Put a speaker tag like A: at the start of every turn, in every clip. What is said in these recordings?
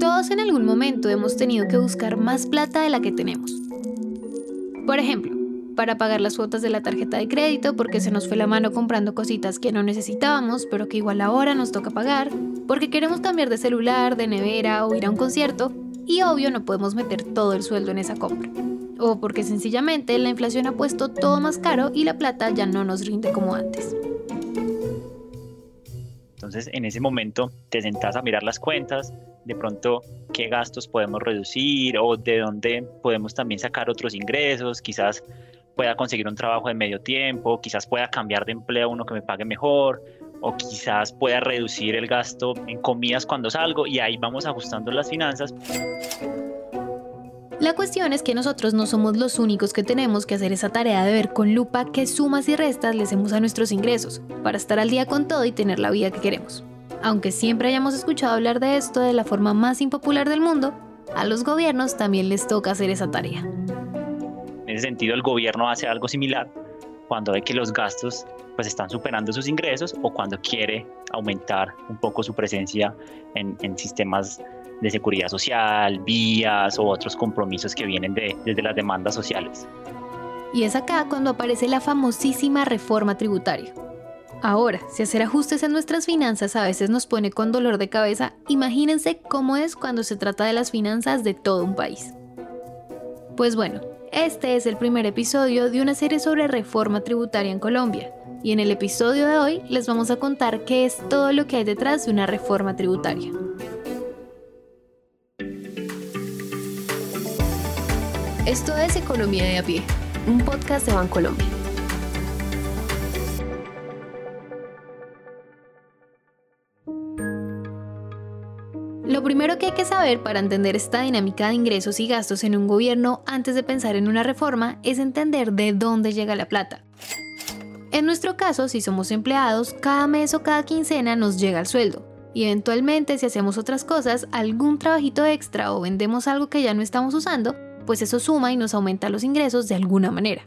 A: Todos en algún momento hemos tenido que buscar más plata de la que tenemos. Por ejemplo, para pagar las cuotas de la tarjeta de crédito porque se nos fue la mano comprando cositas que no necesitábamos, pero que igual ahora nos toca pagar, porque queremos cambiar de celular, de nevera o ir a un concierto, y obvio no podemos meter todo el sueldo en esa compra. O porque sencillamente la inflación ha puesto todo más caro y la plata ya no nos rinde como antes.
B: Entonces, en ese momento te sentás a mirar las cuentas, de pronto qué gastos podemos reducir o de dónde podemos también sacar otros ingresos, quizás pueda conseguir un trabajo de medio tiempo, quizás pueda cambiar de empleo a uno que me pague mejor, o quizás pueda reducir el gasto en comidas cuando salgo y ahí vamos ajustando las finanzas.
A: La cuestión es que nosotros no somos los únicos que tenemos que hacer esa tarea de ver con lupa qué sumas y restas le hacemos a nuestros ingresos, para estar al día con todo y tener la vida que queremos. Aunque siempre hayamos escuchado hablar de esto de la forma más impopular del mundo, a los gobiernos también les toca hacer esa tarea.
B: En ese sentido, el gobierno hace algo similar cuando ve que los gastos pues están superando sus ingresos o cuando quiere aumentar un poco su presencia en, sistemas de seguridad social, vías o otros compromisos que vienen de, desde las demandas sociales.
A: Y es acá cuando aparece la famosísima reforma tributaria. Ahora, si hacer ajustes en nuestras finanzas a veces nos pone con dolor de cabeza, imagínense cómo es cuando se trata de las finanzas de todo un país. Pues bueno, este es el primer episodio de una serie sobre reforma tributaria en Colombia, y en el episodio de hoy les vamos a contar qué es todo lo que hay detrás de una reforma tributaria. Esto es Economía de a pie, un podcast de Bancolombia. Lo primero que hay que saber para entender esta dinámica de ingresos y gastos en un gobierno antes de pensar en una reforma es entender de dónde llega la plata. En nuestro caso, si somos empleados, cada mes o cada quincena nos llega el sueldo. Y eventualmente si hacemos otras cosas, algún trabajito extra o vendemos algo que ya no estamos usando, pues eso suma y nos aumenta los ingresos de alguna manera.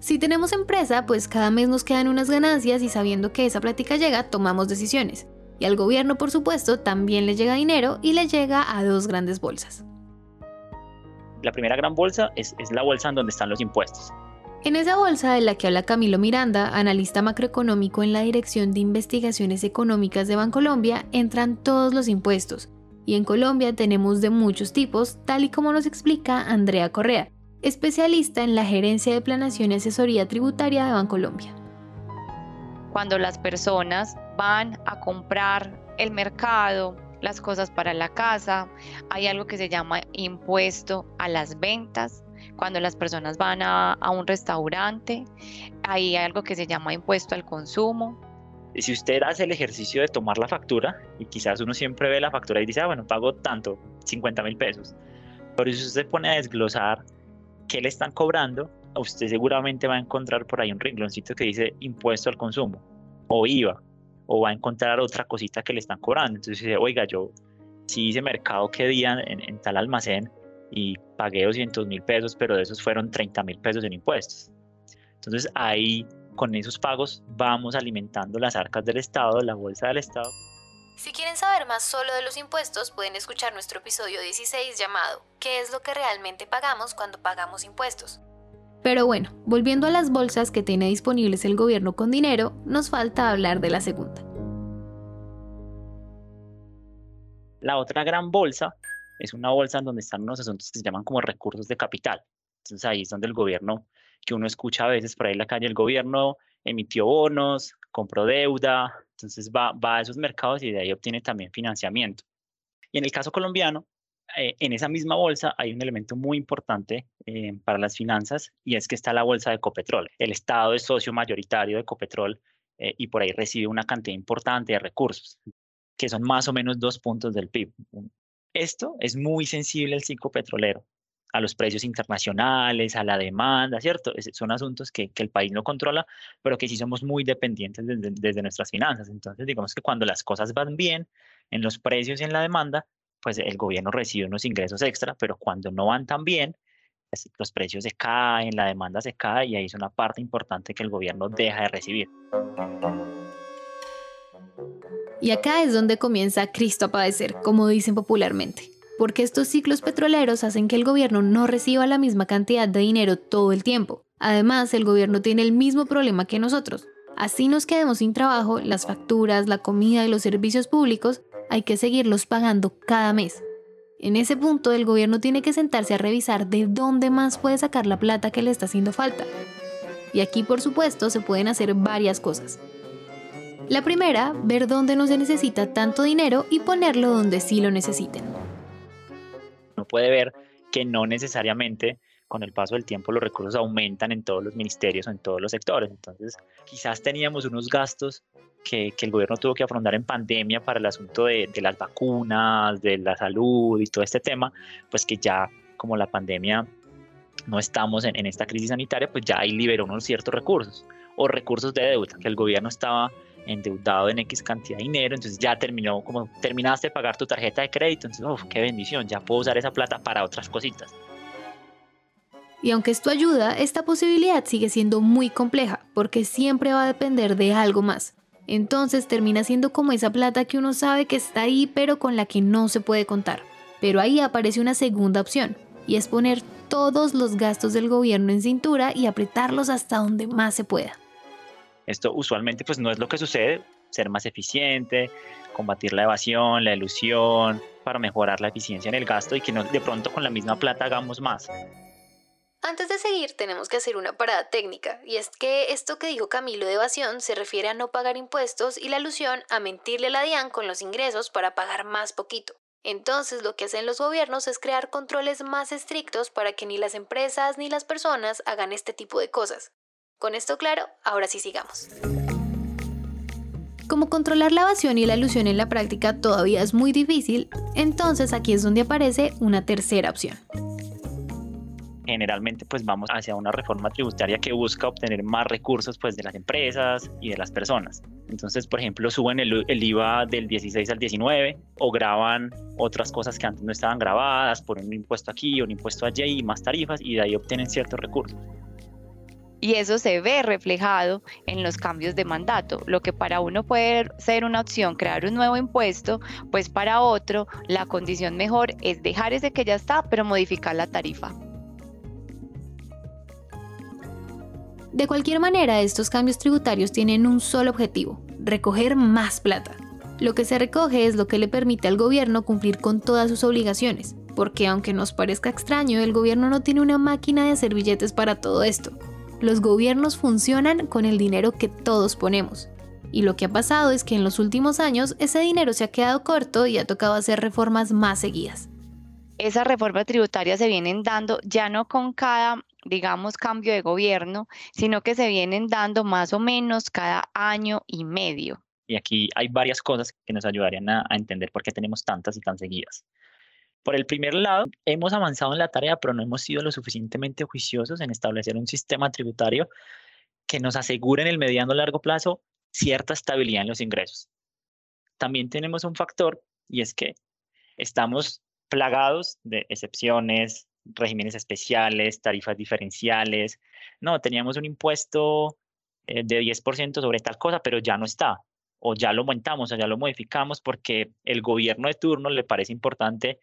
A: Si tenemos empresa, pues cada mes nos quedan unas ganancias y sabiendo que esa plática llega, tomamos decisiones. Y al gobierno, por supuesto, también le llega dinero y le llega a dos grandes bolsas.
B: La primera gran bolsa es, la bolsa en donde están los impuestos.
A: En esa bolsa de la que habla Camilo Miranda, analista macroeconómico en la Dirección de Investigaciones Económicas de Bancolombia, entran todos los impuestos. Y en Colombia tenemos de muchos tipos, tal y como nos explica Andrea Correa, especialista en la gerencia de planación y asesoría tributaria de Bancolombia.
C: Cuando las personas van a comprar el mercado, las cosas para la casa, hay algo que se llama impuesto a las ventas. Cuando las personas van a, un restaurante, hay algo que se llama impuesto al consumo.
B: Si usted hace el ejercicio de tomar la factura, y quizás uno siempre ve la factura y dice, ah, bueno, pago tanto, 50 mil pesos. Pero si usted pone a desglosar qué le están cobrando, usted seguramente va a encontrar por ahí un rengloncito que dice impuesto al consumo o IVA o va a encontrar otra cosita que le están cobrando. Entonces dice, oiga, yo sí hice mercado que día en, tal almacén y pagué 200 mil pesos, pero de esos fueron 30 mil pesos en impuestos. Entonces ahí con esos pagos vamos alimentando las arcas del Estado, la bolsa del Estado.
A: Si quieren saber más solo de los impuestos, pueden escuchar nuestro episodio 16 llamado ¿Qué es lo que realmente pagamos cuando pagamos impuestos? Pero bueno, volviendo a las bolsas que tiene disponibles el gobierno con dinero, nos falta hablar de la segunda.
B: La otra gran bolsa es una bolsa en donde están unos asuntos que se llaman como recursos de capital. Entonces ahí es donde el gobierno, que uno escucha a veces por ahí en la calle, el gobierno emitió bonos, compró deuda, entonces va, va a esos mercados y de ahí obtiene también financiamiento. Y en el caso colombiano, eh, en esa misma bolsa hay un elemento muy importante eh, para las finanzas y es que está la bolsa de Ecopetrol. El Estado es socio mayoritario de Ecopetrol eh, y por ahí recibe una cantidad importante de recursos, que son más o menos dos puntos del PIB. Esto es muy sensible al ciclo petrolero, a los precios internacionales, a la demanda, ¿cierto? son asuntos que, el país no controla, pero que sí somos muy dependientes desde nuestras finanzas. Entonces, digamos que cuando las cosas van bien en los precios y en la demanda, pues el gobierno recibe unos ingresos extra, pero cuando no van tan bien, pues, los precios se caen, la demanda se cae y ahí es una parte importante que el gobierno deja de recibir.
A: Y acá es donde comienza Cristo a padecer, como dicen popularmente. porque estos ciclos petroleros hacen que el gobierno no reciba la misma cantidad de dinero todo el tiempo. Además, el gobierno tiene el mismo problema que nosotros. Así nos quedemos sin trabajo, las facturas, la comida y los servicios públicos hay que seguirlos pagando cada mes. En ese punto, el gobierno tiene que sentarse a revisar de dónde más puede sacar la plata que le está haciendo falta. Y aquí, por supuesto, se pueden hacer varias cosas. La primera, ver dónde no se necesita tanto dinero y ponerlo donde sí lo necesiten.
B: No puede ver que no necesariamente con el paso del tiempo los recursos aumentan en todos los ministerios o en todos los sectores. Entonces, quizás teníamos unos gastos que, el gobierno tuvo que afrontar en pandemia para el asunto de, las vacunas, de la salud y todo este tema, pues que ya como la pandemia no estamos en, en esta crisis sanitaria, pues ya ahí liberó unos ciertos recursos o recursos de deuda que el gobierno estaba endeudado en X cantidad de dinero, entonces ya terminó, como terminaste de pagar tu tarjeta de crédito, entonces, qué bendición, ya puedo usar esa plata para otras cositas.
A: Y aunque esto ayuda, esta posibilidad sigue siendo muy compleja, porque siempre va a depender de algo más. Entonces termina siendo como esa plata que uno sabe que está ahí, pero con la que no se puede contar. Pero ahí aparece una segunda opción, y es poner todos los gastos del gobierno en cintura y apretarlos hasta donde más se pueda.
B: Esto usualmente pues no es lo que sucede, ser más eficiente, combatir la evasión, la ilusión, para mejorar la eficiencia en el gasto y que no de pronto con la misma plata hagamos más.
A: Antes de seguir, tenemos que hacer una parada técnica, y es que esto que dijo Camilo de evasión se refiere a no pagar impuestos y la alusión a mentirle a la DIAN con los ingresos para pagar más poquito. Entonces lo que hacen los gobiernos es crear controles más estrictos para que ni las empresas ni las personas hagan este tipo de cosas. Con esto claro, ahora sí sigamos. Como controlar la evasión y la ilusión en la práctica todavía es muy difícil, entonces aquí es donde aparece una tercera opción.
B: Generalmente pues vamos hacia una reforma tributaria que busca obtener más recursos pues de las empresas y de las personas. Entonces, por ejemplo, suben el, el IVA del 16 al 19 o graban otras cosas que antes no estaban grabadas por un impuesto aquí, un impuesto allí y más tarifas y de ahí obtienen ciertos recursos
C: y eso se ve reflejado en los cambios de mandato. Lo que para uno puede ser una opción crear un nuevo impuesto, pues para otro la condición mejor es dejar ese que ya está, pero modificar la tarifa.
A: De cualquier manera, estos cambios tributarios tienen un solo objetivo, recoger más plata. Lo que se recoge es lo que le permite al gobierno cumplir con todas sus obligaciones, porque aunque nos parezca extraño, el gobierno no tiene una máquina de hacer billetes para todo esto los gobiernos funcionan con el dinero que todos ponemos. Y lo que ha pasado es que en los últimos años ese dinero se ha quedado corto y ha tocado hacer reformas más seguidas.
C: Esas reformas tributarias se vienen dando ya no con cada, digamos, cambio de gobierno, sino que se vienen dando más o menos cada año y medio.
B: Y aquí hay varias cosas que nos ayudarían a, entender por qué tenemos tantas y tan seguidas. Por el primer lado, hemos avanzado en la tarea, pero no hemos sido lo suficientemente juiciosos en establecer un sistema tributario que nos asegure en el mediano largo plazo cierta estabilidad en los ingresos. También tenemos un factor y es que estamos plagados de excepciones, regímenes especiales, tarifas diferenciales. No, teníamos un impuesto eh, de 10% sobre tal cosa, pero ya no está. O ya lo aumentamos o ya lo modificamos porque el gobierno de turno le parece importante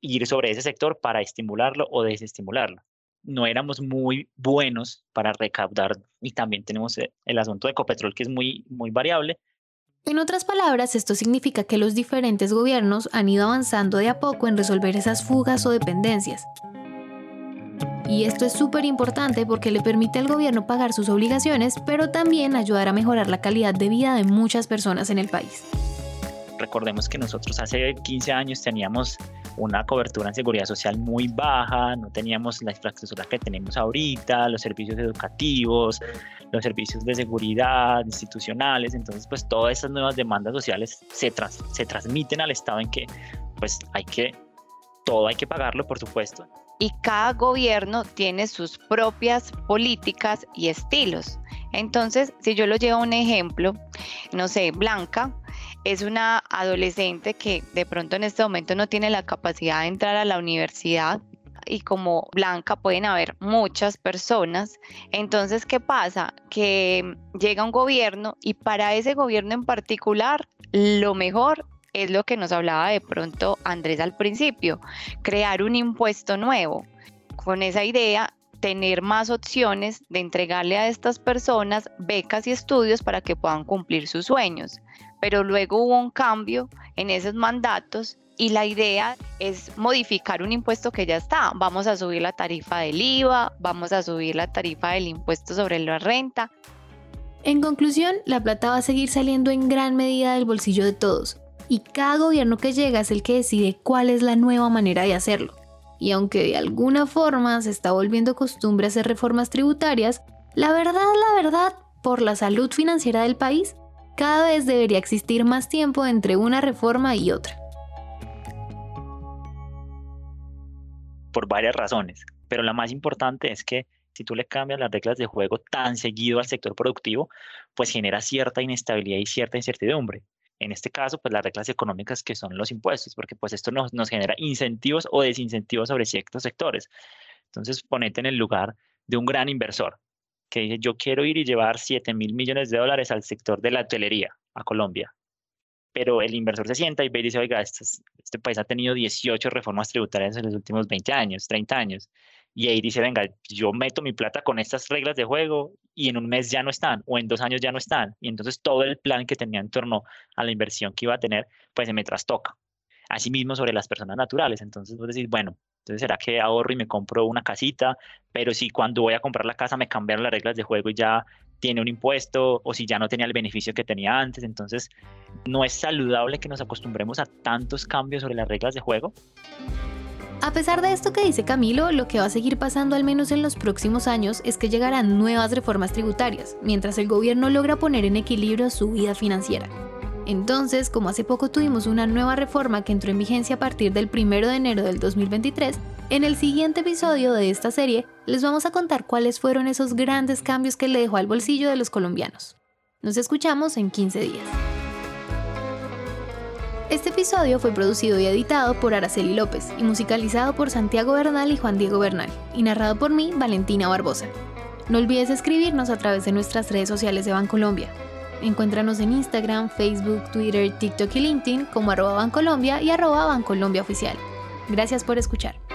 B: ir sobre ese sector para estimularlo o desestimularlo. No éramos muy buenos para recaudar y también tenemos eh, el asunto de Ecopetrol que es muy, muy variable.
A: En otras palabras, esto significa que los diferentes gobiernos han ido avanzando de a poco en resolver esas fugas o dependencias. Y esto es súper importante porque le permite al gobierno pagar sus obligaciones, pero también ayudar a mejorar la calidad de vida de muchas personas en el país.
B: Recordemos que nosotros hace 15 años teníamos una cobertura en seguridad social muy baja, no teníamos la infraestructura que tenemos ahorita, los servicios educativos, los servicios de seguridad institucionales, entonces pues todas esas nuevas demandas sociales se, se transmiten al Estado en que pues hay que, todo hay que pagarlo por supuesto.
C: Y cada gobierno tiene sus propias políticas y estilos. Entonces, si yo lo llevo a un ejemplo, no sé, Blanca es una adolescente que de pronto en este momento no tiene la capacidad de entrar a la universidad y como Blanca pueden haber muchas personas. Entonces, ¿qué pasa? Que llega un gobierno y para ese gobierno en particular, lo mejor es lo que nos hablaba de pronto Andrés al principio, crear un impuesto nuevo. Con esa idea, tener más opciones de entregarle a estas personas becas y estudios para que puedan cumplir sus sueños. Pero luego hubo un cambio en esos mandatos y la idea es modificar un impuesto que ya está. Vamos a subir la tarifa del IVA, vamos a subir la tarifa del impuesto sobre la renta.
A: En conclusión, la plata va a seguir saliendo en gran medida del bolsillo de todos, y cada gobierno que llega es el que decide cuál es la nueva manera de hacerlo. Y aunque de alguna forma se está volviendo costumbre hacer reformas tributarias, la verdad, la verdad, por la salud financiera del país, cada vez debería existir más tiempo entre una reforma y otra.
B: Por varias razones, pero la más importante es que si tú le cambias las reglas de juego tan seguido al sector productivo, pues genera cierta inestabilidad y cierta incertidumbre en este caso, pues las reglas económicas que son los impuestos, porque pues esto nos, nos genera incentivos o desincentivos sobre ciertos sectores. Entonces, ponete en el lugar de un gran inversor que dice, yo quiero ir y llevar 7 mil millones de dólares al sector de la hotelería, a Colombia. Pero el inversor se sienta y ve y dice, oiga, este, este país ha tenido 18 reformas tributarias en los últimos 20 años, 30 años y ahí dice, venga, yo meto mi plata con estas reglas de juego y en un mes ya no están o en dos años ya no están. Y entonces todo el plan que tenía en torno a la inversión que iba a tener, pues se me trastoca. Asimismo sobre las personas naturales. Entonces vos decís, bueno, entonces será que ahorro y me compro una casita, pero si cuando voy a comprar la casa me cambiaron las reglas de juego y ya tiene un impuesto o si ya no tenía el beneficio que tenía antes. Entonces no es saludable que nos acostumbremos a tantos cambios sobre las reglas de juego.
A: A pesar de esto que dice Camilo, lo que va a seguir pasando al menos en los próximos años es que llegarán nuevas reformas tributarias, mientras el gobierno logra poner en equilibrio su vida financiera. Entonces, como hace poco tuvimos una nueva reforma que entró en vigencia a partir del 1 de enero del 2023, en el siguiente episodio de esta serie les vamos a contar cuáles fueron esos grandes cambios que le dejó al bolsillo de los colombianos. Nos escuchamos en 15 días. Este episodio fue producido y editado por Araceli López y musicalizado por Santiago Bernal y Juan Diego Bernal, y narrado por mí, Valentina Barbosa. No olvides escribirnos a través de nuestras redes sociales de Bancolombia. Encuéntranos en Instagram, Facebook, Twitter, TikTok y LinkedIn como arroba Bancolombia y arroba Bancolombia Oficial. Gracias por escuchar.